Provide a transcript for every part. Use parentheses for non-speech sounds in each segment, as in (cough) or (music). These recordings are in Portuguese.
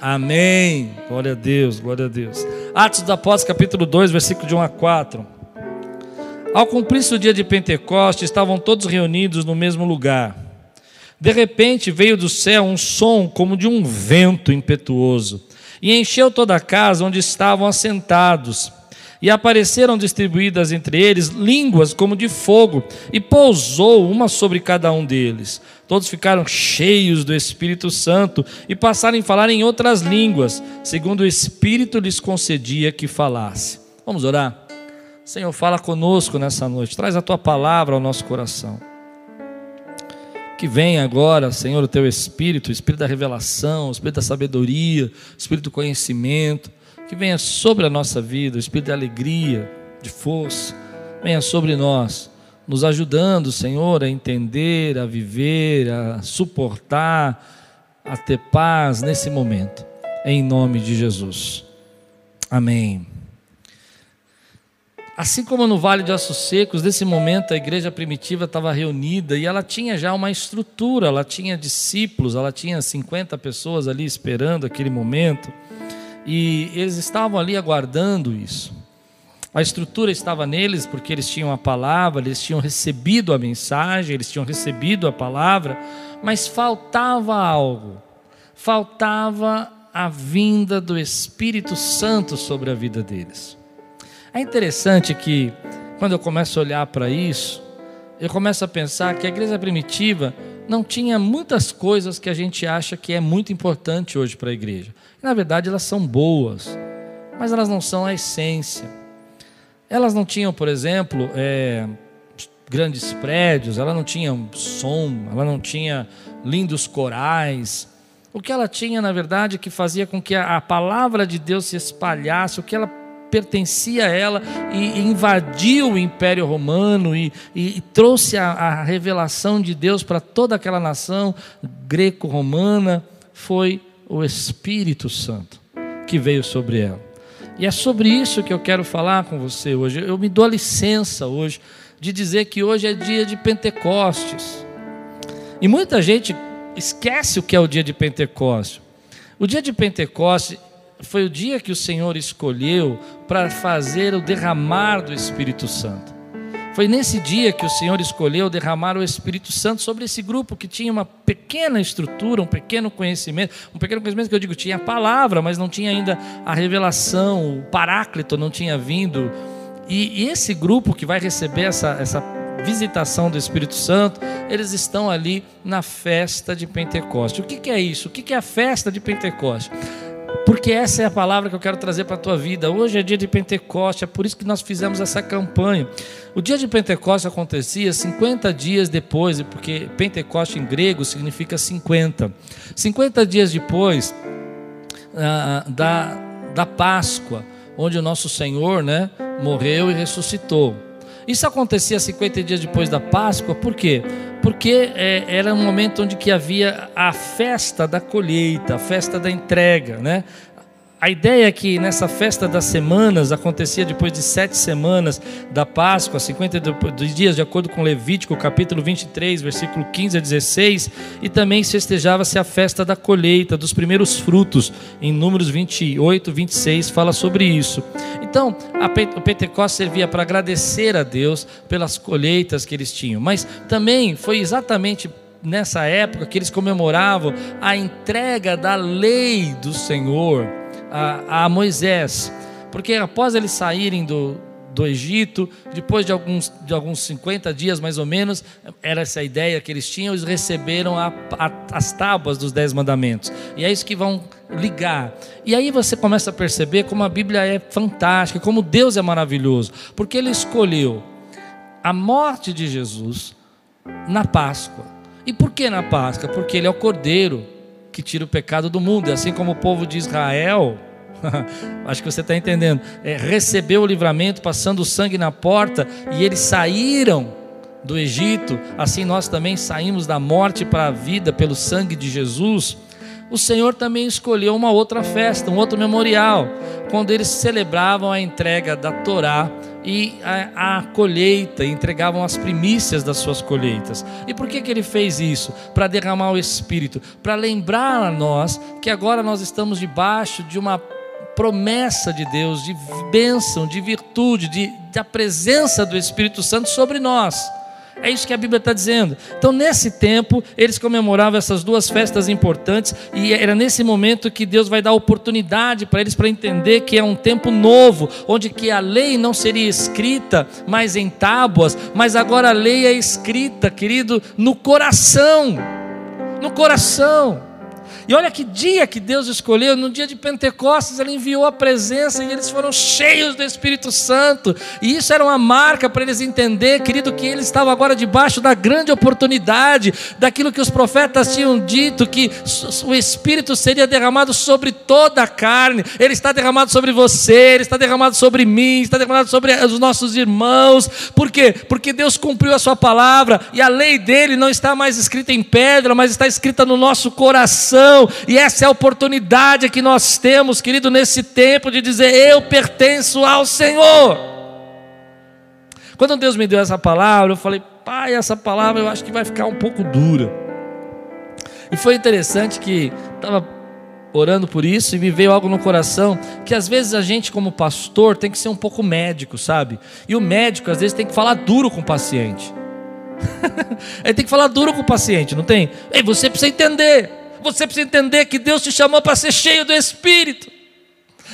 Amém. Glória a Deus, glória a Deus. Atos dos Apóstolos, capítulo 2, versículo de 1 a 4. Ao cumprir-se o dia de Pentecostes, estavam todos reunidos no mesmo lugar. De repente veio do céu um som como de um vento impetuoso e encheu toda a casa onde estavam assentados. E apareceram distribuídas entre eles línguas como de fogo, e pousou uma sobre cada um deles. Todos ficaram cheios do Espírito Santo e passaram a falar em outras línguas, segundo o Espírito lhes concedia que falasse. Vamos orar? Senhor, fala conosco nessa noite, traz a tua palavra ao nosso coração. Que venha agora, Senhor, o teu Espírito, o Espírito da revelação, o Espírito da sabedoria, o Espírito do conhecimento que venha sobre a nossa vida, o espírito de alegria, de força, venha sobre nós, nos ajudando, Senhor, a entender, a viver, a suportar, a ter paz nesse momento, em nome de Jesus. Amém. Assim como no Vale de Ossos Secos, nesse momento a igreja primitiva estava reunida e ela tinha já uma estrutura, ela tinha discípulos, ela tinha 50 pessoas ali esperando aquele momento. E eles estavam ali aguardando isso. A estrutura estava neles porque eles tinham a palavra, eles tinham recebido a mensagem, eles tinham recebido a palavra, mas faltava algo. Faltava a vinda do Espírito Santo sobre a vida deles. É interessante que quando eu começo a olhar para isso, eu começo a pensar que a igreja primitiva não tinha muitas coisas que a gente acha que é muito importante hoje para a igreja. Na verdade, elas são boas, mas elas não são a essência. Elas não tinham, por exemplo, é, grandes prédios, ela não tinha som, ela não tinha lindos corais. O que ela tinha, na verdade, que fazia com que a, a palavra de Deus se espalhasse, o que ela pertencia a ela e, invadiu o Império Romano e, e, e trouxe a, a revelação de Deus para toda aquela nação greco-romana foi o Espírito Santo que veio sobre ela. E é sobre isso que eu quero falar com você hoje. Eu me dou a licença hoje de dizer que hoje é dia de Pentecostes. E muita gente esquece o que é o dia de Pentecostes. O dia de Pentecostes foi o dia que o Senhor escolheu para fazer o derramar do Espírito Santo. Foi nesse dia que o Senhor escolheu derramar o Espírito Santo sobre esse grupo que tinha uma pequena estrutura, um pequeno conhecimento, um pequeno conhecimento que eu digo tinha a palavra, mas não tinha ainda a revelação, o paráclito não tinha vindo. E, e esse grupo que vai receber essa, essa visitação do Espírito Santo, eles estão ali na festa de Pentecostes. O que, que é isso? O que, que é a festa de Pentecostes? Porque essa é a palavra que eu quero trazer para a tua vida. Hoje é dia de Pentecoste, é por isso que nós fizemos essa campanha. O dia de Pentecoste acontecia 50 dias depois, porque Pentecoste em grego significa 50. 50 dias depois ah, da, da Páscoa, onde o nosso Senhor né, morreu e ressuscitou. Isso acontecia 50 dias depois da Páscoa, por quê? Porque é, era um momento onde que havia a festa da colheita, a festa da entrega, né? A ideia é que nessa festa das semanas acontecia depois de sete semanas da Páscoa, 50 dias, de acordo com Levítico, capítulo 23, versículo 15 a 16, e também festejava-se a festa da colheita, dos primeiros frutos, em Números 28, 26, fala sobre isso. Então, o Pentecostes servia para agradecer a Deus pelas colheitas que eles tinham, mas também foi exatamente nessa época que eles comemoravam a entrega da lei do Senhor a, a Moisés, porque após eles saírem do, do Egito, depois de alguns, de alguns 50 dias mais ou menos, era essa a ideia que eles tinham, eles receberam a, a, as tábuas dos Dez Mandamentos. E é isso que vão ligar. E aí você começa a perceber como a Bíblia é fantástica, como Deus é maravilhoso, porque Ele escolheu a morte de Jesus na Páscoa. E por que na Páscoa? Porque Ele é o Cordeiro que tira o pecado do mundo. E assim como o povo de Israel, (laughs) acho que você está entendendo, é, recebeu o livramento passando o sangue na porta e eles saíram do Egito, assim nós também saímos da morte para a vida pelo sangue de Jesus. O Senhor também escolheu uma outra festa, um outro memorial, quando eles celebravam a entrega da Torá e a, a, colheita, entregavam as primícias das suas colheitas. E por que, que ele fez isso? Para derramar o Espírito, para lembrar a nós que agora nós estamos debaixo de uma promessa de Deus, de bênção, de virtude, de, da presença do Espírito Santo sobre nós. É isso que a Bíblia está dizendo. Então, nesse tempo, eles comemoravam essas duas festas importantes, e era nesse momento que Deus vai dar oportunidade para eles para entender que é um tempo novo, onde que a lei não seria escrita mais em tábuas, mas agora a lei é escrita, querido, no coração. No coração. E olha que dia que Deus escolheu, no dia de Pentecostes, Ele enviou a presença e eles foram cheios do Espírito Santo. E isso era uma marca para eles entender, querido, que eles estavam agora debaixo da grande oportunidade, daquilo que os profetas tinham dito, que o Espírito seria derramado sobre toda a carne. Ele está derramado sobre você, ele está derramado sobre mim, está derramado sobre os nossos irmãos. Por quê? Porque Deus cumpriu a sua palavra e a lei dele não está mais escrita em pedra, mas está escrita no nosso coração e essa é a oportunidade que nós temos, querido, nesse tempo de dizer: Eu pertenço ao Senhor. Quando Deus me deu essa palavra, eu falei: Pai, essa palavra eu acho que vai ficar um pouco dura. E foi interessante que estava orando por isso e me veio algo no coração que às vezes a gente como pastor tem que ser um pouco médico, sabe? E o médico às vezes tem que falar duro com o paciente. (laughs) Ele tem que falar duro com o paciente, não tem? Ei, você precisa entender. Você precisa entender que Deus te chamou para ser cheio do Espírito.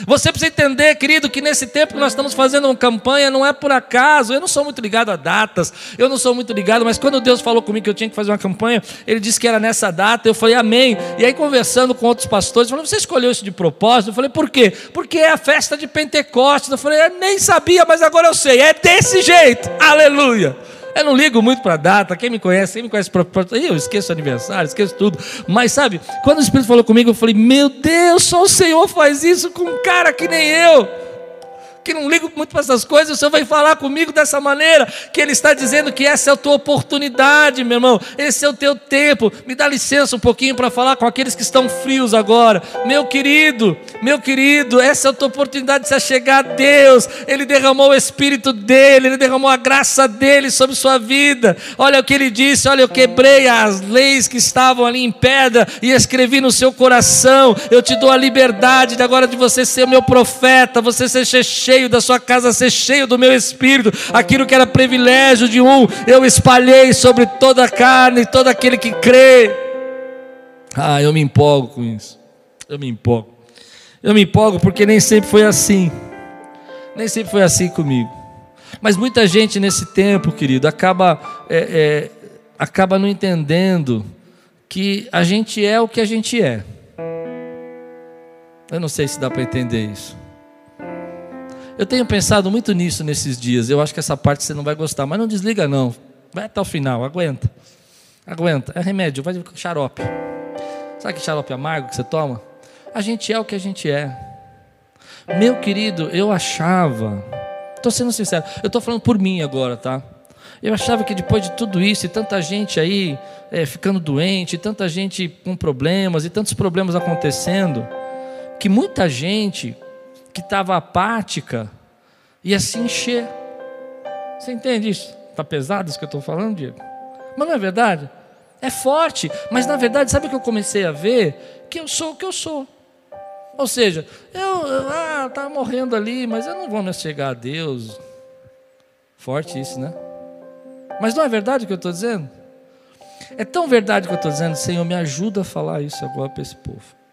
Você precisa entender, querido, que nesse tempo que nós estamos fazendo uma campanha não é por acaso. Eu não sou muito ligado a datas, eu não sou muito ligado, mas quando Deus falou comigo que eu tinha que fazer uma campanha, Ele disse que era nessa data. Eu falei, Amém. E aí, conversando com outros pastores, falou: Você escolheu isso de propósito? Eu falei, Por quê? Porque é a festa de Pentecostes. Eu falei, Eu nem sabia, mas agora eu sei. É desse jeito. Aleluia. Eu não ligo muito para data, quem me conhece, quem me conhece, eu esqueço aniversário, esqueço tudo. Mas sabe, quando o Espírito falou comigo, eu falei: Meu Deus, só o Senhor faz isso com um cara que nem eu que não ligo muito para essas coisas, o Senhor vai falar comigo dessa maneira, que Ele está dizendo que essa é a tua oportunidade, meu irmão, esse é o teu tempo. Me dá licença um pouquinho para falar com aqueles que estão frios agora. Meu querido, meu querido, essa é a tua oportunidade de se chegar a Deus. Ele derramou o Espírito dele, Ele derramou a graça dele sobre sua vida. Olha o que Ele disse: olha, eu quebrei as leis que estavam ali em pedra e escrevi no seu coração. Eu te dou a liberdade de agora de você ser meu profeta, você ser cheio cheio, da sua casa ser cheio do meu espírito. Aquilo que era privilégio de um, eu espalhei sobre toda a carne, todo aquele que crê. Ah, eu me empolgo com isso. Eu me empolgo. Eu me empolgo porque nem sempre foi assim. Nem sempre foi assim comigo. Mas muita gente nesse tempo, querido, acaba, é, é, acaba não entendendo que a gente é o que a gente é. Eu não sei se dá para entender isso. Eu tenho pensado muito nisso nesses dias. Eu acho que essa parte você não vai gostar, mas não desliga não. Vai até o final, aguenta. Aguenta. É remédio, vai com xarope. Sabe que xarope amargo que você toma? A gente é o que a gente é. Meu querido, eu achava. Estou sendo sincero, eu estou falando por mim agora, tá? Eu achava que depois de tudo isso, e tanta gente aí é, ficando doente, tanta gente com problemas, e tantos problemas acontecendo, que muita gente que estava apática ia se encher. Você entende isso? Está pesado isso que eu estou falando, Diego? Mas não é verdade? É forte, mas na verdade, sabe o que eu comecei a ver? Que eu sou o que eu sou. Ou seja, eu, ah, estava morrendo ali, mas eu não vou me chegar a Deus. Forte isso, né? Mas não é verdade o que eu estou dizendo? É tão verdade o que eu estou dizendo, Senhor, me ajuda a falar isso agora para esse povo.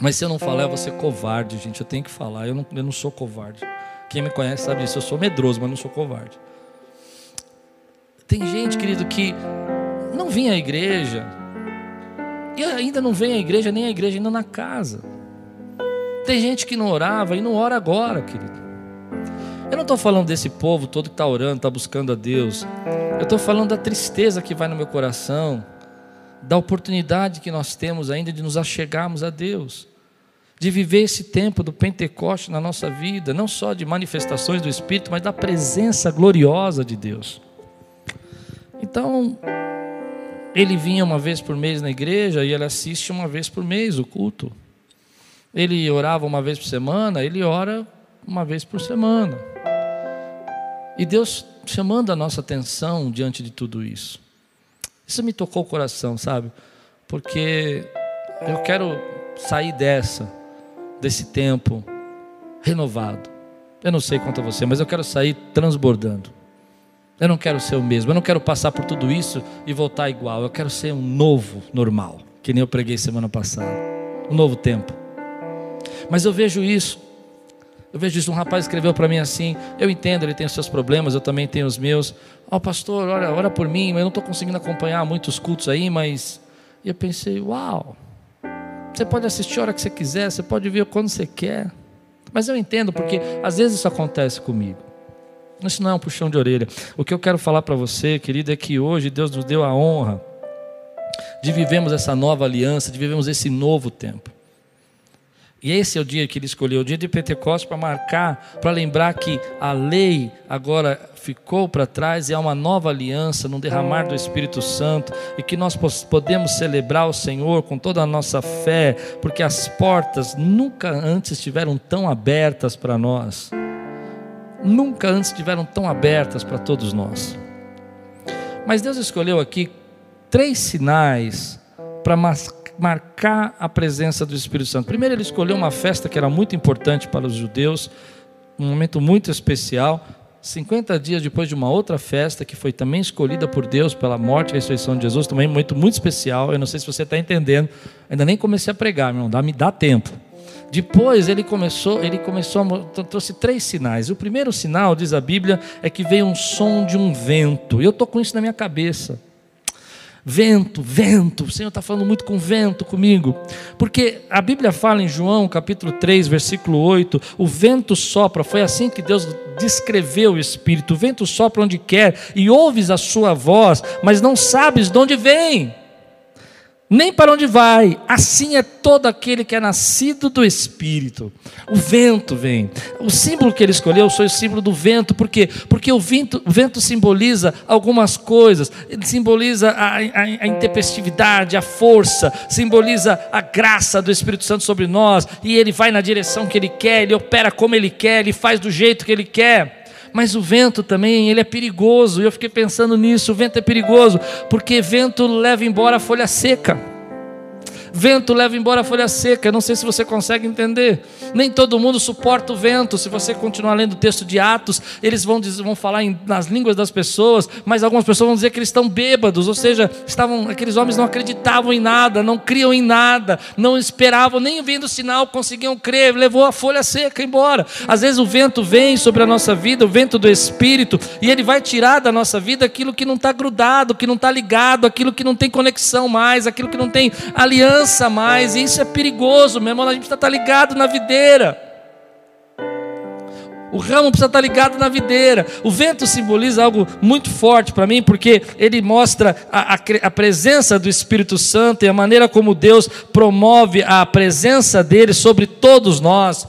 Mas se eu não falar, eu vou ser covarde, gente. Eu tenho que falar. Eu não, eu não sou covarde. Quem me conhece sabe disso. Eu sou medroso, mas não sou covarde. Tem gente, querido, que não vinha à igreja. E ainda não vem à igreja, nem à igreja, ainda na casa. Tem gente que não orava e não ora agora, querido. Eu não estou falando desse povo todo que está orando, está buscando a Deus. Eu estou falando da tristeza que vai no meu coração da oportunidade que nós temos ainda de nos achegarmos a Deus, de viver esse tempo do Pentecoste na nossa vida, não só de manifestações do Espírito, mas da presença gloriosa de Deus. Então, ele vinha uma vez por mês na igreja e ele assiste uma vez por mês o culto. Ele orava uma vez por semana, ele ora uma vez por semana. E Deus chamando a nossa atenção diante de tudo isso. Isso me tocou o coração, sabe? Porque eu quero sair dessa, desse tempo renovado. Eu não sei quanto a você, mas eu quero sair transbordando. Eu não quero ser o mesmo, eu não quero passar por tudo isso e voltar igual. Eu quero ser um novo normal, que nem eu preguei semana passada. Um novo tempo. Mas eu vejo isso. Eu vejo isso. Um rapaz escreveu para mim assim: Eu entendo, ele tem os seus problemas, eu também tenho os meus. Ó, oh, pastor, ora, ora por mim, eu não estou conseguindo acompanhar muitos cultos aí, mas. E eu pensei: Uau, você pode assistir a hora que você quiser, você pode ver quando você quer. Mas eu entendo, porque às vezes isso acontece comigo. Isso não é um puxão de orelha. O que eu quero falar para você, querido, é que hoje Deus nos deu a honra de vivermos essa nova aliança, de vivermos esse novo tempo. E esse é o dia que ele escolheu, o dia de Pentecostes, para marcar, para lembrar que a lei agora ficou para trás e há uma nova aliança no derramar do Espírito Santo e que nós podemos celebrar o Senhor com toda a nossa fé, porque as portas nunca antes estiveram tão abertas para nós. Nunca antes estiveram tão abertas para todos nós. Mas Deus escolheu aqui três sinais para marcar a presença do Espírito Santo. Primeiro, ele escolheu uma festa que era muito importante para os judeus, um momento muito especial. 50 dias depois de uma outra festa que foi também escolhida por Deus pela morte e ressurreição de Jesus, também muito muito especial. Eu não sei se você está entendendo. Ainda nem comecei a pregar, meu irmão. Me dá tempo. Depois ele começou, ele começou, trouxe três sinais. O primeiro sinal, diz a Bíblia, é que veio um som de um vento. Eu estou com isso na minha cabeça. Vento, vento, o Senhor está falando muito com vento comigo, porque a Bíblia fala em João capítulo 3, versículo 8: o vento sopra, foi assim que Deus descreveu o Espírito: o vento sopra onde quer e ouves a sua voz, mas não sabes de onde vem nem para onde vai. Assim é todo aquele que é nascido do Espírito. O vento vem. O símbolo que ele escolheu foi o símbolo do vento, por quê? Porque o vento, o vento simboliza algumas coisas. Ele simboliza a, a, a intempestividade, a força, simboliza a graça do Espírito Santo sobre nós, e ele vai na direção que ele quer, ele opera como ele quer, ele faz do jeito que ele quer. Mas o vento também, ele é perigoso. E eu fiquei pensando nisso, o vento é perigoso, porque vento leva embora a folha seca. Vento leva embora a folha seca. Eu não sei se você consegue entender. Nem todo mundo suporta o vento. Se você continuar lendo o texto de Atos, eles vão, dizer, vão falar em, nas línguas das pessoas, mas algumas pessoas vão dizer que eles estão bêbados, ou seja, estavam, aqueles homens não acreditavam em nada, não criam em nada, não esperavam, nem vendo sinal conseguiam crer, levou a folha seca embora. Às vezes o vento vem sobre a nossa vida, o vento do Espírito, e ele vai tirar da nossa vida aquilo que não está grudado, que não está ligado, aquilo que não tem conexão mais, aquilo que não tem aliança avança mais, e isso é perigoso, meu irmão. A gente precisa estar ligado na videira. O ramo precisa estar ligado na videira. O vento simboliza algo muito forte para mim, porque ele mostra a, a, a, presença do Espírito Santo e a maneira como Deus promove a presença dele sobre todos nós.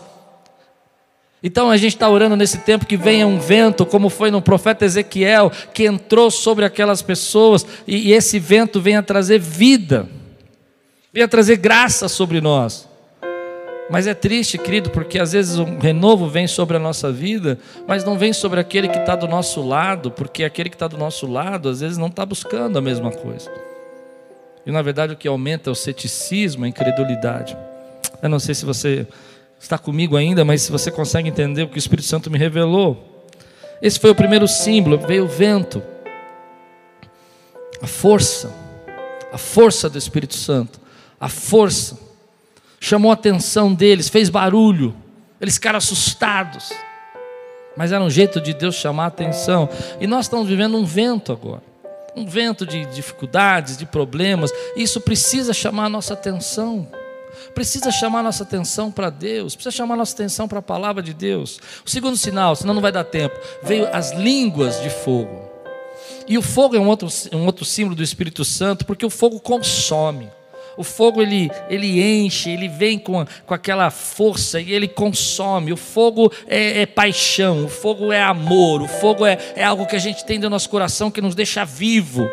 Então a gente está orando nesse tempo que venha um vento, como foi no profeta Ezequiel, que entrou sobre aquelas pessoas, e, e esse vento venha trazer vida venha trazer graça sobre nós. Mas é triste, querido, porque às vezes um renovo vem sobre a nossa vida, mas não vem sobre aquele que está do nosso lado, porque aquele que está do nosso lado às vezes não está buscando a mesma coisa. E na verdade o que aumenta é o ceticismo, a incredulidade. Eu não sei se você está comigo ainda, mas se você consegue entender o que o Espírito Santo me revelou. Esse foi o primeiro símbolo, veio o vento, a força, a força do Espírito Santo a força, chamou a atenção deles, fez barulho, eles ficaram assustados. Mas era um jeito de Deus chamar a atenção. E nós estamos vivendo um vento agora. Um vento de dificuldades, de problemas. Isso precisa chamar a nossa atenção. Precisa chamar a nossa atenção para Deus. Precisa chamar a nossa atenção para a palavra de Deus. O segundo sinal, senão não vai dar tempo. Veio as línguas de fogo. E o fogo é um outro, um outro símbolo do Espírito Santo, porque o fogo consome. O fogo ele, ele enche, ele vem com, com aquela força e ele consome. O fogo é, é paixão, o fogo é amor, o fogo é, é algo que a gente tem no nosso coração que nos deixa vivo.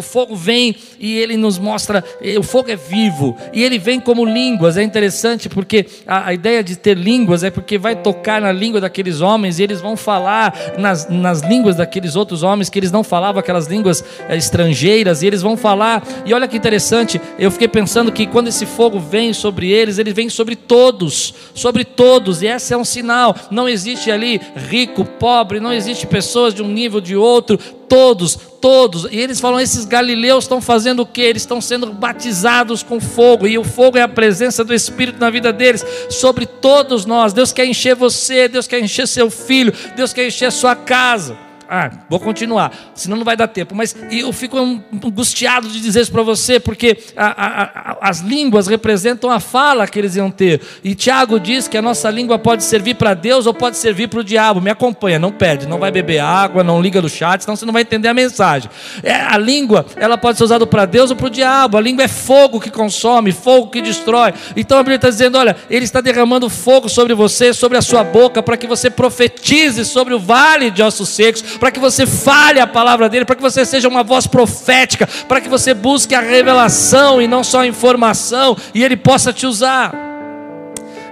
O fogo vem e ele nos mostra, o fogo é vivo, e ele vem como línguas. É interessante porque a, a ideia de ter línguas é porque vai tocar na língua daqueles homens e eles vão falar nas, nas línguas daqueles outros homens que eles não falavam, aquelas línguas é, estrangeiras, e eles vão falar. E olha que interessante, eu fiquei pensando que quando esse fogo vem sobre eles, ele vem sobre todos, sobre todos, e esse é um sinal. Não existe ali rico, pobre, não existe pessoas de um nível de outro, todos, todos. E eles falam: esses galileus estão fazendo o que? Eles estão sendo batizados com fogo, e o fogo é a presença do Espírito na vida deles, sobre todos nós. Deus quer encher você, Deus quer encher seu filho, Deus quer encher sua casa. Ah, vou continuar, senão não vai dar tempo. Mas eu fico angustiado de dizer isso para você, porque a, a, a, as línguas representam a fala que eles iam ter. E Tiago diz que a nossa língua pode servir para Deus ou pode servir para o diabo. Me acompanha, não perde, não vai beber água, não liga no chat, senão você não vai entender a mensagem. É, a língua, ela pode ser usada para Deus ou para o diabo. A língua é fogo que consome, fogo que destrói. Então a Bíblia está dizendo: olha, Ele está derramando fogo sobre você, sobre a sua boca, para que você profetize sobre o vale de ossos secos para que você fale a palavra dele, para que você seja uma voz profética, para que você busque a revelação e não só a informação, e ele possa te usar.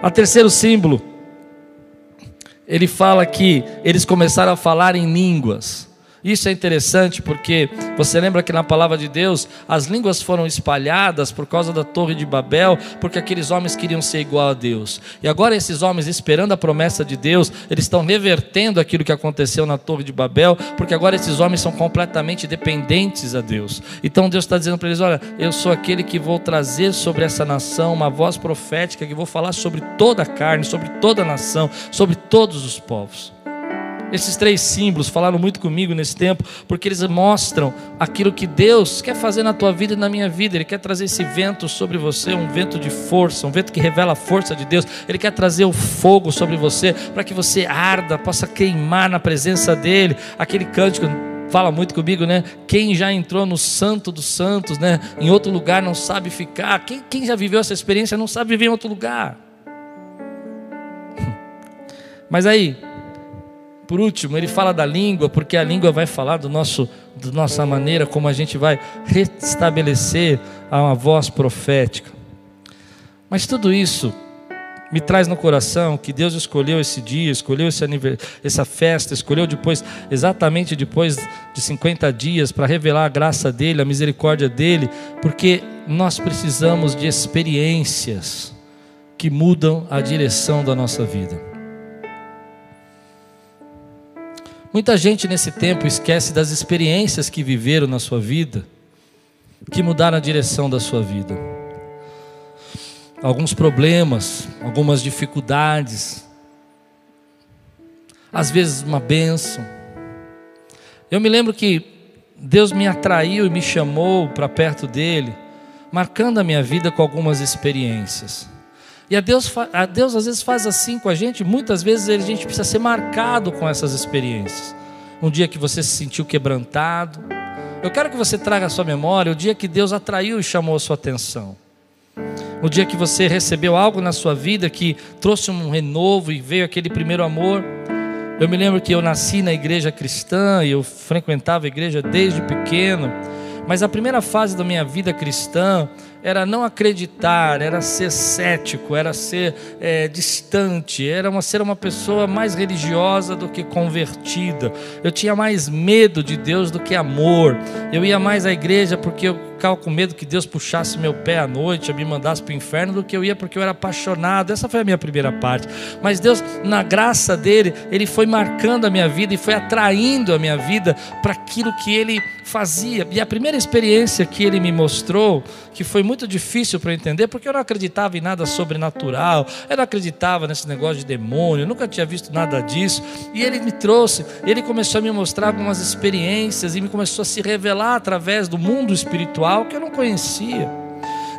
A terceiro símbolo, ele fala que eles começaram a falar em línguas. Isso é interessante porque você lembra que na palavra de Deus as línguas foram espalhadas por causa da Torre de Babel, porque aqueles homens queriam ser igual a Deus. E agora esses homens, esperando a promessa de Deus, eles estão revertendo aquilo que aconteceu na Torre de Babel, porque agora esses homens são completamente dependentes a Deus. Então Deus está dizendo para eles: Olha, eu sou aquele que vou trazer sobre essa nação uma voz profética, que vou falar sobre toda a carne, sobre toda a nação, sobre todos os povos. Esses três símbolos falaram muito comigo nesse tempo, porque eles mostram aquilo que Deus quer fazer na tua vida e na minha vida. Ele quer trazer esse vento sobre você, um vento de força, um vento que revela a força de Deus. Ele quer trazer o fogo sobre você, para que você arda, possa queimar na presença dEle. Aquele cântico fala muito comigo, né? Quem já entrou no Santo dos Santos, né? Em outro lugar não sabe ficar. Quem, quem já viveu essa experiência não sabe viver em outro lugar. (laughs) Mas aí, por último, ele fala da língua, porque a língua vai falar do nosso, da nossa maneira como a gente vai restabelecer uma voz profética. Mas tudo isso me traz no coração que Deus escolheu esse dia, escolheu esse essa festa, escolheu depois, exatamente depois de 50 dias, para revelar a graça dele, a misericórdia dele, porque nós precisamos de experiências que mudam a direção da nossa vida. Muita gente nesse tempo esquece das experiências que viveram na sua vida, que mudaram a direção da sua vida. Alguns problemas, algumas dificuldades, às vezes uma bênção. Eu me lembro que Deus me atraiu e me chamou para perto dele, marcando a minha vida com algumas experiências. E a Deus, a Deus às vezes faz assim com a gente, muitas vezes a gente precisa ser marcado com essas experiências. Um dia que você se sentiu quebrantado. Eu quero que você traga à sua memória o dia que Deus atraiu e chamou a sua atenção. O dia que você recebeu algo na sua vida que trouxe um renovo e veio aquele primeiro amor. Eu me lembro que eu nasci na igreja cristã e eu frequentava a igreja desde pequeno. Mas a primeira fase da minha vida cristã era não acreditar, era ser cético, era ser é, distante, era uma, ser uma pessoa mais religiosa do que convertida. Eu tinha mais medo de Deus do que amor. Eu ia mais à igreja porque eu ficava com medo que Deus puxasse meu pé à noite, me mandasse para o inferno, do que eu ia porque eu era apaixonado. Essa foi a minha primeira parte. Mas Deus, na graça dele, ele foi marcando a minha vida e foi atraindo a minha vida para aquilo que ele fazia. E a primeira experiência que ele me mostrou, que foi muito difícil para entender, porque eu não acreditava em nada sobrenatural, eu não acreditava nesse negócio de demônio, eu nunca tinha visto nada disso. E ele me trouxe, ele começou a me mostrar algumas experiências e me começou a se revelar através do mundo espiritual espiritual que eu não conhecia.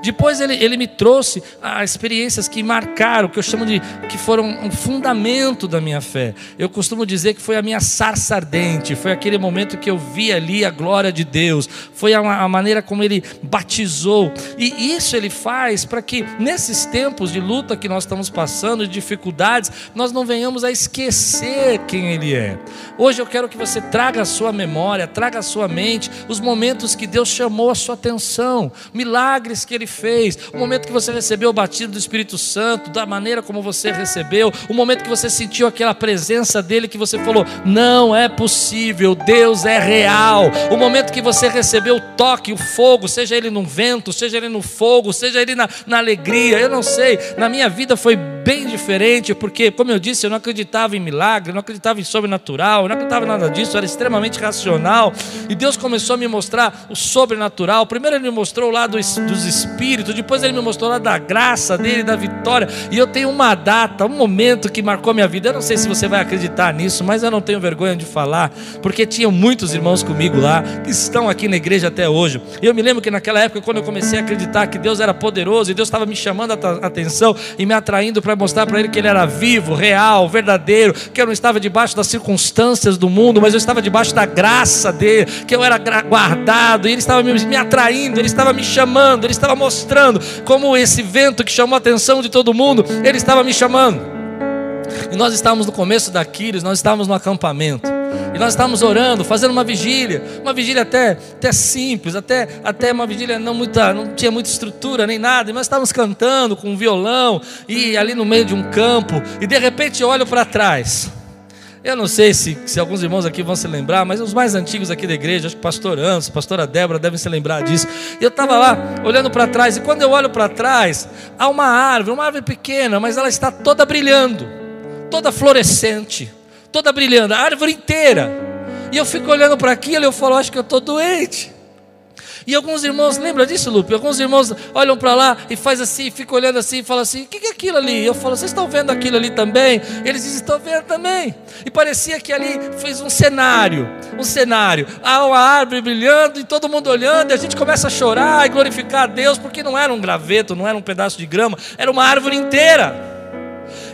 Depois ele, ele me trouxe ah, experiências que marcaram, que eu chamo de que foram um fundamento da minha fé. Eu costumo dizer que foi a minha sarça ardente, foi aquele momento que eu vi ali a glória de Deus, foi a, a maneira como ele batizou. E isso ele faz para que nesses tempos de luta que nós estamos passando, de dificuldades, nós não venhamos a esquecer quem ele é. Hoje eu quero que você traga a sua memória, traga a sua mente os momentos que Deus chamou a sua atenção, milagres que ele fez, o momento que você recebeu o batismo do Espírito Santo, da maneira como você recebeu, o momento que você sentiu aquela presença dele que você falou: não é possível, Deus é real. O momento que você recebeu o toque, o fogo, seja ele no vento, seja ele no fogo, seja ele na, na alegria, eu não sei, na minha vida foi bem diferente, porque, como eu disse, eu não acreditava em milagre, não acreditava em sobrenatural, não acreditava em nada disso, era extremamente racional, e Deus começou a me mostrar o sobrenatural. Primeiro, Ele me mostrou lado dos espíritos, depois, Ele me mostrou lado da graça dele, da vitória, e eu tenho uma data, um momento que marcou minha vida. Eu não sei se você vai acreditar nisso, mas eu não tenho vergonha de falar, porque tinham muitos irmãos comigo lá, que estão aqui na igreja até hoje. E eu me lembro que naquela época, quando eu comecei a acreditar que Deus era poderoso e Deus estava me chamando a atenção e me atraindo para mostrar para ele que ele era vivo, real, verdadeiro, que eu não estava debaixo das circunstâncias do mundo, mas eu estava debaixo da graça dele, que eu era guardado, e ele estava me, me atraindo, ele estava me chamando, ele estava mostrando como esse vento que chamou a atenção de todo mundo, ele estava me chamando. E nós estávamos no começo da Quiris, nós estávamos no acampamento. E nós estávamos orando, fazendo uma vigília, uma vigília até, até simples, até, até uma vigília não, muita, não tinha muita estrutura nem nada. E nós estávamos cantando com um violão e ali no meio de um campo. E de repente olho para trás. Eu não sei se, se alguns irmãos aqui vão se lembrar, mas os mais antigos aqui da igreja, acho que pastor Anso, pastora Débora devem se lembrar disso. Eu estava lá olhando para trás, e quando eu olho para trás, há uma árvore, uma árvore pequena, mas ela está toda brilhando, toda florescente toda brilhando, a árvore inteira. E eu fico olhando para aquilo e eu falo, acho que eu estou doente. E alguns irmãos, lembra disso, Lupe? Alguns irmãos olham para lá e faz assim, ficam olhando assim e falam assim: o que é aquilo ali? Eu falo, vocês estão vendo aquilo ali também? Eles dizem, estão vendo também. E parecia que ali fez um cenário, um cenário. Há uma árvore brilhando e todo mundo olhando, e a gente começa a chorar e glorificar a Deus, porque não era um graveto, não era um pedaço de grama, era uma árvore inteira.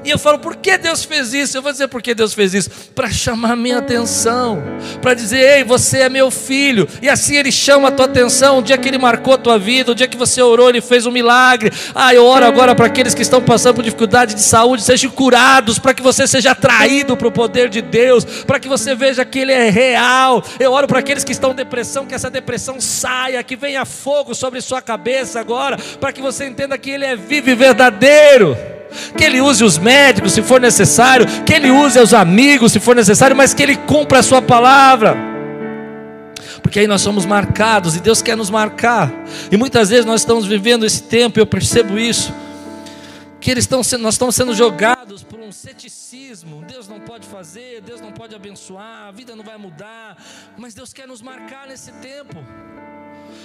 E eu falo, por que Deus fez isso? Eu vou dizer por que Deus fez isso. Para chamar minha atenção. Para dizer, ei, você é meu filho. E assim Ele chama a tua atenção. O dia que Ele marcou a tua vida, o dia que você orou, Ele fez um milagre. Ah, eu oro agora para aqueles que estão passando por dificuldade de saúde, sejam curados. Para que você seja atraído para o poder de Deus. Para que você veja que Ele é real. Eu oro para aqueles que estão em depressão, que essa depressão saia, que venha fogo sobre sua cabeça agora. Para que você entenda que Ele é vivo e verdadeiro que Ele use os médicos se for necessário, que Ele use os amigos se for necessário, mas que Ele cumpra a Sua palavra. Porque aí nós somos marcados e Deus quer nos marcar. E muitas vezes nós estamos vivendo esse tempo, eu percebo isso, que eles estão sendo, nós estamos sendo jogados por um ceticismo. Deus não pode fazer, Deus não pode abençoar, a vida não vai mudar, mas Deus quer nos marcar nesse tempo.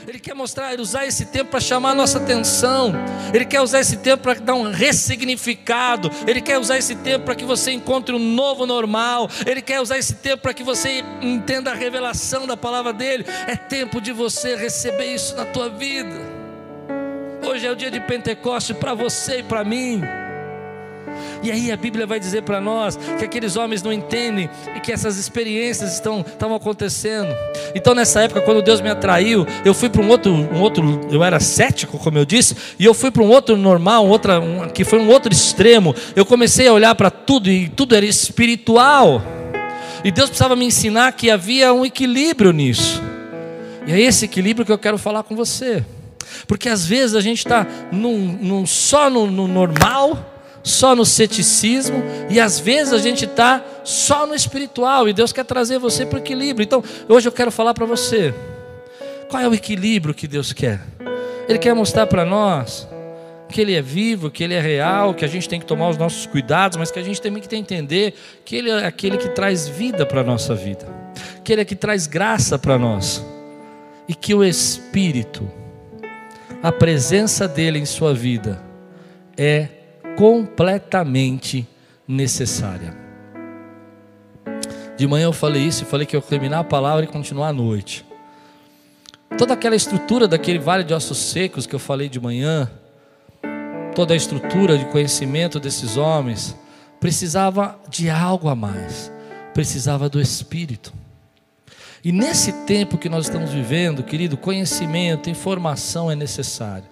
Ele quer mostrar, usar esse tempo para chamar a nossa atenção. Ele quer usar esse tempo para dar um ressignificado. Ele quer usar esse tempo para que você encontre um novo normal. Ele quer usar esse tempo para que você entenda a revelação da palavra dele. É tempo de você receber isso na tua vida. Hoje é o dia de Pentecoste para você e para mim. E aí a Bíblia vai dizer para nós que aqueles homens não entendem e que essas experiências estão, estão acontecendo. Então nessa época, quando Deus me atraiu, eu fui para um outro, um outro, eu era cético, como eu disse, e eu fui para um outro normal, um outra, um, que foi um outro extremo. Eu comecei a olhar para tudo e tudo era espiritual. E Deus precisava me ensinar que havia um equilíbrio nisso. E é esse equilíbrio que eu quero falar com você. Porque às vezes a gente está só no, no normal só no ceticismo e às vezes a gente está só no espiritual e Deus quer trazer você para o equilíbrio. Então, hoje eu quero falar para você: qual é o equilíbrio que Deus quer? Ele quer mostrar para nós que Ele é vivo, que Ele é real, que a gente tem que tomar os nossos cuidados, mas que a gente também tem que entender que Ele é aquele que traz vida para a nossa vida, que Ele é que traz graça para nós e que o Espírito, a presença dEle em sua vida, é completamente necessária. De manhã eu falei isso e falei que eu terminar a palavra e continuar à noite. Toda aquela estrutura daquele vale de ossos secos que eu falei de manhã, toda a estrutura de conhecimento desses homens, precisava de algo a mais, precisava do Espírito. E nesse tempo que nós estamos vivendo, querido, conhecimento, informação é necessário,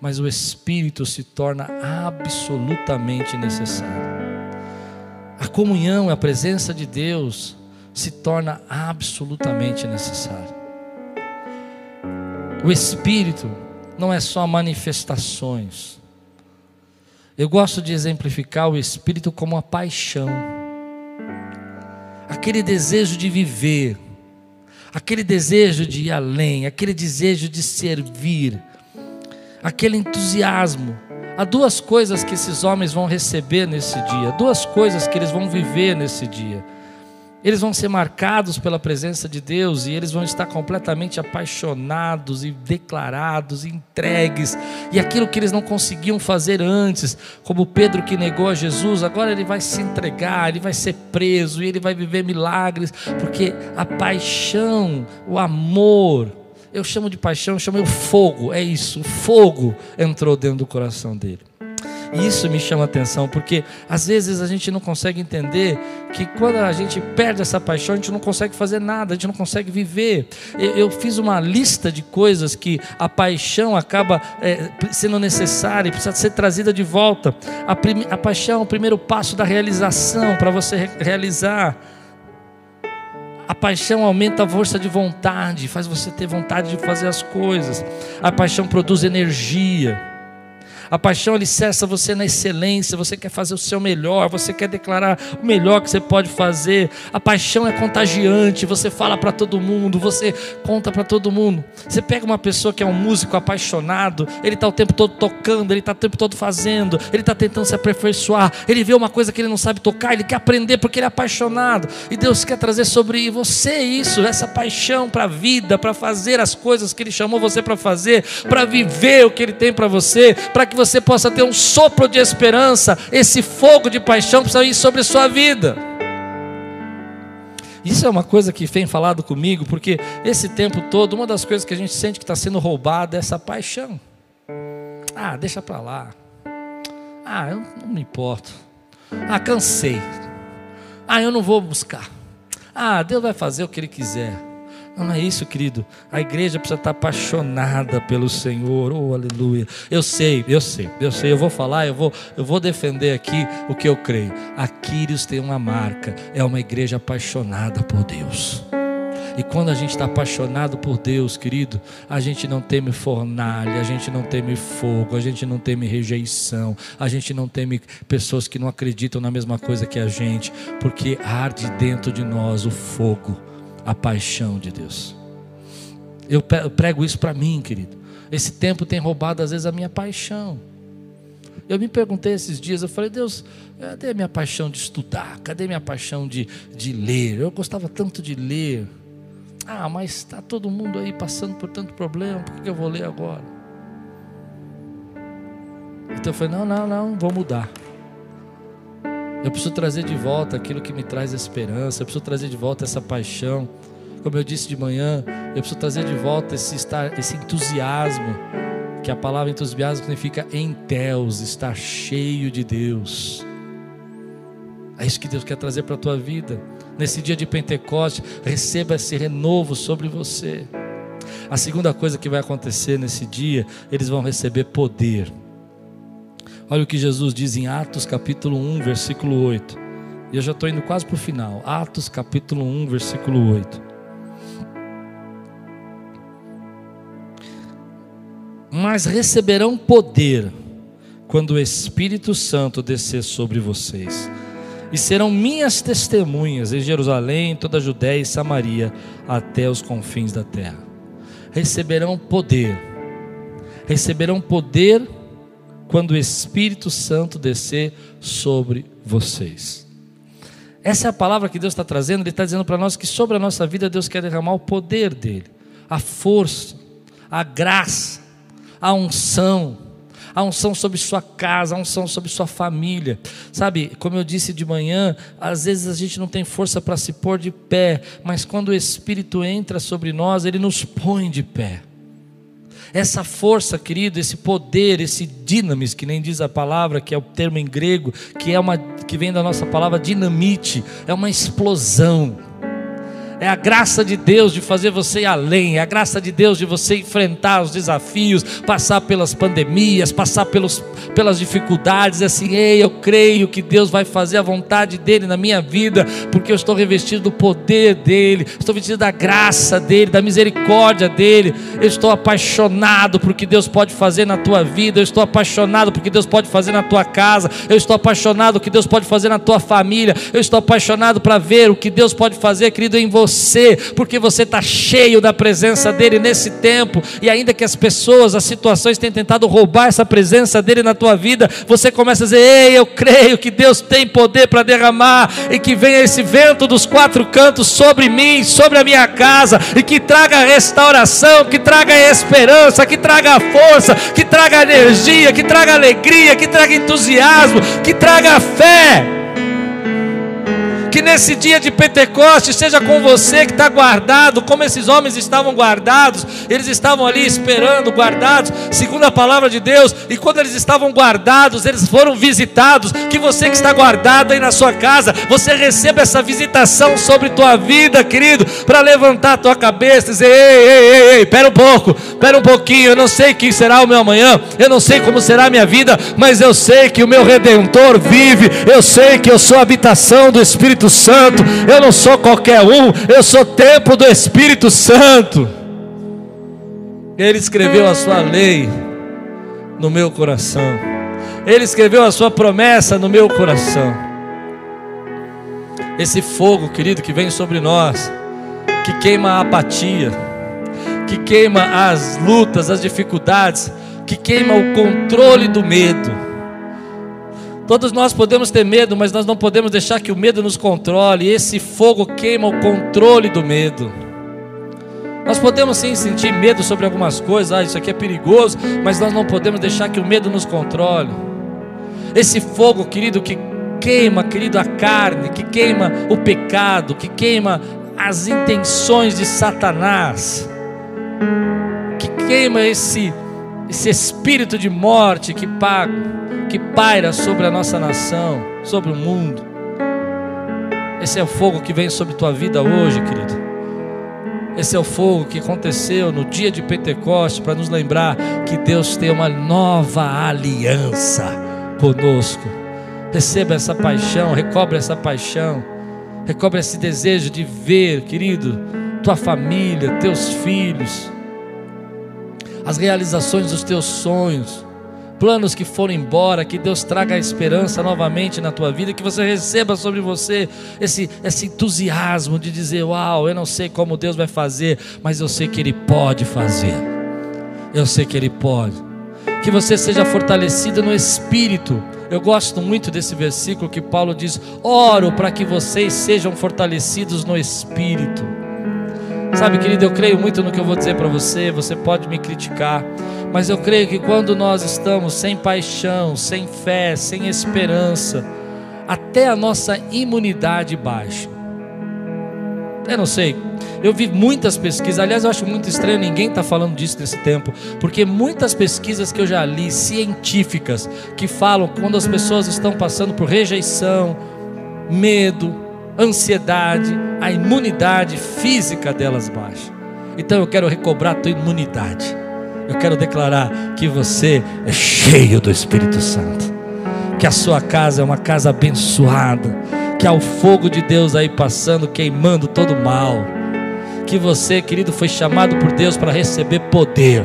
mas o Espírito se torna absolutamente necessário. A comunhão, a presença de Deus se torna absolutamente necessário. O Espírito não é só manifestações. Eu gosto de exemplificar o Espírito como a paixão, aquele desejo de viver, aquele desejo de ir além, aquele desejo de servir, aquele entusiasmo. Há duas coisas que esses homens vão receber nesse dia, duas coisas que eles vão viver nesse dia. Eles vão ser marcados pela presença de Deus e eles vão estar completamente apaixonados e declarados, entregues, e aquilo que eles não conseguiam fazer antes, como Pedro que negou a Jesus, agora ele vai se entregar, ele vai ser preso e ele vai viver milagres, porque a paixão, o amor, eu chamo de paixão, eu chamo de fogo, é isso, fogo entrou dentro do coração dele. E isso me chama atenção, porque às vezes a gente não consegue entender que quando a gente perde essa paixão, a gente não consegue fazer nada, a gente não consegue viver. Eu, eu fiz uma lista de coisas que a paixão acaba é, sendo necessária e precisa ser trazida de volta. A, a paixão é o primeiro passo da realização para você re realizar. A paixão aumenta a força de vontade, faz você ter vontade de fazer as coisas. A paixão produz energia. A paixão alicerça você na excelência, você quer fazer o seu melhor, você quer declarar o melhor que você pode fazer. A paixão é contagiante, você fala para todo mundo, você conta para todo mundo. Você pega uma pessoa que é um músico apaixonado, ele está o tempo todo tocando, ele está o tempo todo fazendo, ele está tentando se aperfeiçoar, ele vê uma coisa que ele não sabe tocar, ele quer aprender porque ele é apaixonado. E Deus quer trazer sobre você isso, essa paixão para a vida, para fazer as coisas que Ele chamou você para fazer, para viver o que Ele tem para você, para que você possa ter um sopro de esperança, esse fogo de paixão precisa ir sobre a sua vida. Isso é uma coisa que vem falado comigo, porque esse tempo todo, uma das coisas que a gente sente que está sendo roubada é essa paixão. Ah, deixa para lá. Ah, eu não me importo. Ah, cansei. Ah, eu não vou buscar. Ah, Deus vai fazer o que Ele quiser. Não, é isso, querido. A igreja precisa estar apaixonada pelo Senhor. Oh, aleluia. Eu sei, eu sei, eu sei. Eu vou falar, eu vou, eu vou defender aqui o que eu creio. A Quírios tem uma marca. É uma igreja apaixonada por Deus. E quando a gente está apaixonado por Deus, querido, a gente não teme fornalha, a gente não teme fogo, a gente não teme rejeição, a gente não teme pessoas que não acreditam na mesma coisa que a gente, porque arde dentro de nós o fogo a paixão de Deus. Eu prego isso para mim, querido. Esse tempo tem roubado às vezes a minha paixão. Eu me perguntei esses dias, eu falei, Deus, cadê a minha paixão de estudar? Cadê a minha paixão de, de ler? Eu gostava tanto de ler. Ah, mas está todo mundo aí passando por tanto problema, por que eu vou ler agora? Então eu falei, não, não, não, vou mudar. Eu preciso trazer de volta aquilo que me traz esperança, eu preciso trazer de volta essa paixão. Como eu disse de manhã, eu preciso trazer de volta esse, estar, esse entusiasmo, que a palavra entusiasmo significa em Deus, estar cheio de Deus. É isso que Deus quer trazer para a tua vida. Nesse dia de Pentecoste, receba esse renovo sobre você. A segunda coisa que vai acontecer nesse dia, eles vão receber poder. Olha o que Jesus diz em Atos capítulo 1, versículo 8. E eu já estou indo quase para o final. Atos capítulo 1, versículo 8. Mas receberão poder quando o Espírito Santo descer sobre vocês. E serão minhas testemunhas em Jerusalém, toda a Judéia e Samaria, até os confins da terra. Receberão poder. Receberão poder quando o Espírito Santo descer sobre vocês. Essa é a palavra que Deus está trazendo, Ele está dizendo para nós que sobre a nossa vida Deus quer derramar o poder dEle, a força, a graça, a unção, a unção sobre sua casa, a unção sobre sua família. Sabe, como eu disse de manhã, às vezes a gente não tem força para se pôr de pé, mas quando o Espírito entra sobre nós, ele nos põe de pé. Essa força, querido, esse poder, esse dinamis, que nem diz a palavra, que é o termo em grego, que é uma que vem da nossa palavra dinamite, é uma explosão é a graça de Deus de fazer você ir além, é a graça de Deus de você enfrentar os desafios, passar pelas pandemias, passar pelos, pelas dificuldades, assim, ei, eu creio que Deus vai fazer a vontade dEle na minha vida, porque eu estou revestido do poder dEle, estou vestido da graça dEle, da misericórdia dEle, eu estou apaixonado por que Deus pode fazer na tua vida, eu estou apaixonado por que Deus pode fazer na tua casa, eu estou apaixonado por que Deus pode fazer na tua família, eu estou apaixonado para ver o que Deus pode fazer, querido, em você você, porque você está cheio da presença dEle nesse tempo, e ainda que as pessoas, as situações tenham tentado roubar essa presença dEle na tua vida, você começa a dizer: Ei, eu creio que Deus tem poder para derramar, e que venha esse vento dos quatro cantos sobre mim, sobre a minha casa, e que traga restauração, que traga esperança, que traga força, que traga energia, que traga alegria, que traga entusiasmo, que traga fé. Nesse dia de Pentecostes seja com você que está guardado, como esses homens estavam guardados, eles estavam ali esperando, guardados, segundo a palavra de Deus, e quando eles estavam guardados, eles foram visitados. Que você que está guardado aí na sua casa, você receba essa visitação sobre tua vida, querido, para levantar a tua cabeça e dizer: ei, ei, ei, ei, pera um pouco, pera um pouquinho, eu não sei quem será o meu amanhã, eu não sei como será a minha vida, mas eu sei que o meu redentor vive, eu sei que eu sou a habitação do Espírito Espírito Santo. Eu não sou qualquer um, eu sou templo do Espírito Santo. Ele escreveu a sua lei no meu coração. Ele escreveu a sua promessa no meu coração. Esse fogo, querido, que vem sobre nós, que queima a apatia, que queima as lutas, as dificuldades, que queima o controle do medo Todos nós podemos ter medo, mas nós não podemos deixar que o medo nos controle. Esse fogo queima o controle do medo. Nós podemos sim sentir medo sobre algumas coisas, ah, isso aqui é perigoso, mas nós não podemos deixar que o medo nos controle. Esse fogo, querido, que queima, querido, a carne, que queima o pecado, que queima as intenções de Satanás, que queima esse, esse espírito de morte que paga que paira sobre a nossa nação, sobre o mundo. Esse é o fogo que vem sobre tua vida hoje, querido. Esse é o fogo que aconteceu no dia de Pentecostes para nos lembrar que Deus tem uma nova aliança conosco. Receba essa paixão, recobre essa paixão, recobre esse desejo de ver, querido, tua família, teus filhos, as realizações dos teus sonhos planos que foram embora, que Deus traga a esperança novamente na tua vida, que você receba sobre você esse, esse entusiasmo de dizer: Uau, eu não sei como Deus vai fazer, mas eu sei que Ele pode fazer. Eu sei que Ele pode. Que você seja fortalecido no espírito. Eu gosto muito desse versículo que Paulo diz: Oro para que vocês sejam fortalecidos no espírito. Sabe, querido, eu creio muito no que eu vou dizer para você. Você pode me criticar, mas eu creio que quando nós estamos sem paixão, sem fé, sem esperança, até a nossa imunidade baixa. Eu não sei, eu vi muitas pesquisas, aliás, eu acho muito estranho ninguém está falando disso nesse tempo, porque muitas pesquisas que eu já li, científicas, que falam quando as pessoas estão passando por rejeição, medo, ansiedade, a imunidade física delas baixa. Então eu quero recobrar a tua imunidade. Eu quero declarar que você é cheio do Espírito Santo, que a sua casa é uma casa abençoada, que há o fogo de Deus aí passando, queimando todo o mal, que você, querido, foi chamado por Deus para receber poder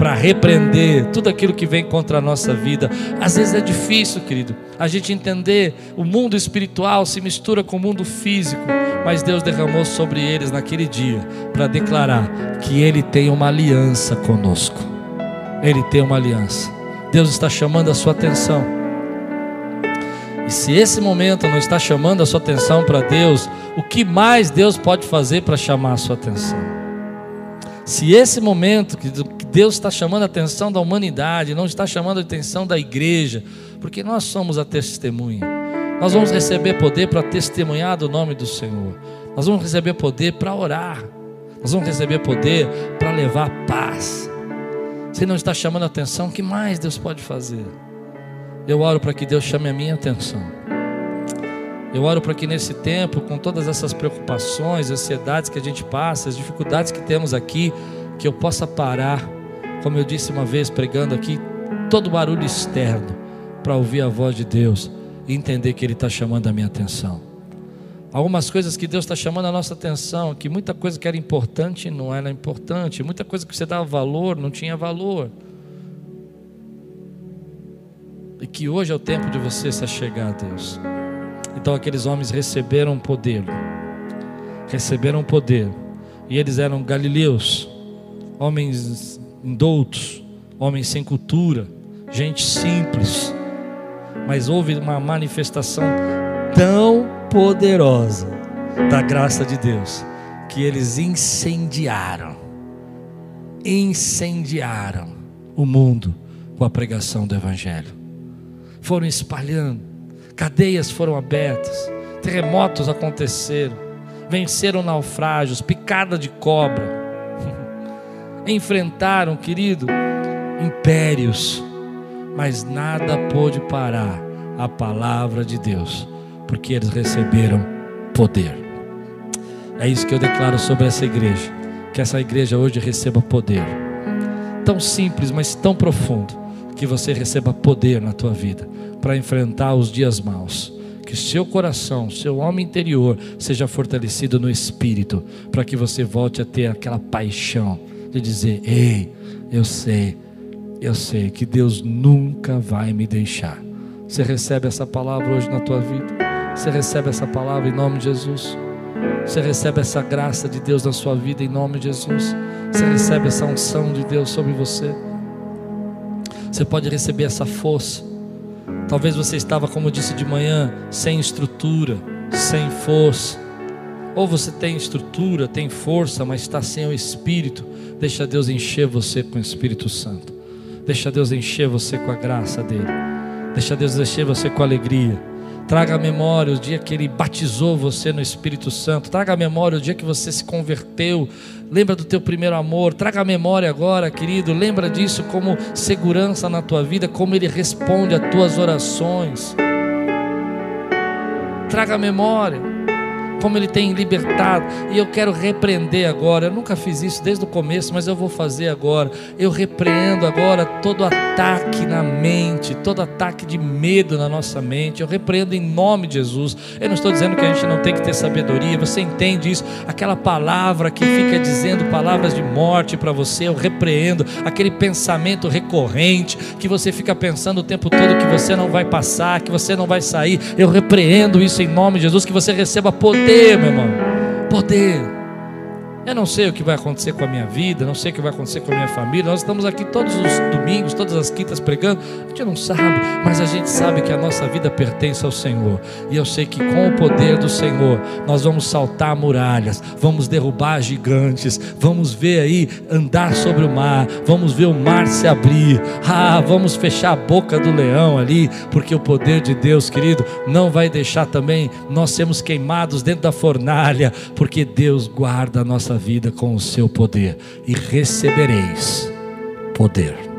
para repreender tudo aquilo que vem contra a nossa vida. Às vezes é difícil, querido, a gente entender o mundo espiritual se mistura com o mundo físico, mas Deus derramou sobre eles naquele dia para declarar que Ele tem uma aliança conosco. Ele tem uma aliança. Deus está chamando a sua atenção. E se esse momento não está chamando a sua atenção para Deus, o que mais Deus pode fazer para chamar a sua atenção? Se esse momento que Deus está chamando a atenção da humanidade, não está chamando a atenção da igreja, porque nós somos a testemunha. Nós vamos receber poder para testemunhar do nome do Senhor. Nós vamos receber poder para orar. Nós vamos receber poder para levar paz. Se não está chamando a atenção, o que mais Deus pode fazer? Eu oro para que Deus chame a minha atenção. Eu oro para que nesse tempo, com todas essas preocupações, ansiedades que a gente passa, as dificuldades que temos aqui, que eu possa parar, como eu disse uma vez pregando aqui, todo barulho externo, para ouvir a voz de Deus e entender que Ele está chamando a minha atenção. Algumas coisas que Deus está chamando a nossa atenção, que muita coisa que era importante não era importante, muita coisa que você dava valor não tinha valor. E que hoje é o tempo de você se achegar a Deus. Então aqueles homens receberam poder, receberam poder, e eles eram galileus, homens indoutos, homens sem cultura, gente simples, mas houve uma manifestação tão poderosa da graça de Deus que eles incendiaram, incendiaram o mundo com a pregação do Evangelho, foram espalhando cadeias foram abertas, terremotos aconteceram, venceram naufrágios, picada de cobra, enfrentaram, querido, impérios, mas nada pôde parar a palavra de Deus, porque eles receberam poder. É isso que eu declaro sobre essa igreja, que essa igreja hoje receba poder. Tão simples, mas tão profundo, que você receba poder na tua vida para enfrentar os dias maus. Que seu coração, seu homem interior seja fortalecido no espírito, para que você volte a ter aquela paixão de dizer: Ei, eu sei, eu sei que Deus nunca vai me deixar. Você recebe essa palavra hoje na tua vida? Você recebe essa palavra em nome de Jesus? Você recebe essa graça de Deus na sua vida em nome de Jesus? Você recebe essa unção de Deus sobre você? Você pode receber essa força Talvez você estava, como eu disse de manhã, sem estrutura, sem força. Ou você tem estrutura, tem força, mas está sem o Espírito. Deixa Deus encher você com o Espírito Santo. Deixa Deus encher você com a graça dele. Deixa Deus encher você com alegria. Traga memória o dia que Ele batizou você no Espírito Santo. Traga memória o dia que você se converteu. Lembra do teu primeiro amor. Traga memória agora, querido. Lembra disso como segurança na tua vida, como Ele responde às tuas orações. Traga memória como Ele tem libertado. E eu quero repreender agora. Eu nunca fiz isso desde o começo, mas eu vou fazer agora. Eu repreendo agora todo ataque na mente, todo ataque de medo na nossa mente. Eu repreendo em nome de Jesus. Eu não estou dizendo que a gente não tem que ter sabedoria. Você entende isso? Aquela palavra que fica dizendo palavras de morte para você, eu repreendo. Aquele pensamento recorrente que você fica pensando o tempo todo que você não vai passar, que você não vai sair. Eu repreendo isso em nome de Jesus. Que você receba poder poder, meu irmão. Poder. Eu não sei o que vai acontecer com a minha vida, não sei o que vai acontecer com a minha família. Nós estamos aqui todos os domingos, todas as quintas pregando. A gente não sabe, mas a gente sabe que a nossa vida pertence ao Senhor. E eu sei que com o poder do Senhor, nós vamos saltar muralhas, vamos derrubar gigantes, vamos ver aí andar sobre o mar, vamos ver o mar se abrir. Ah, vamos fechar a boca do leão ali, porque o poder de Deus, querido, não vai deixar também nós sermos queimados dentro da fornalha, porque Deus guarda a nossa vida com o seu poder e recebereis poder.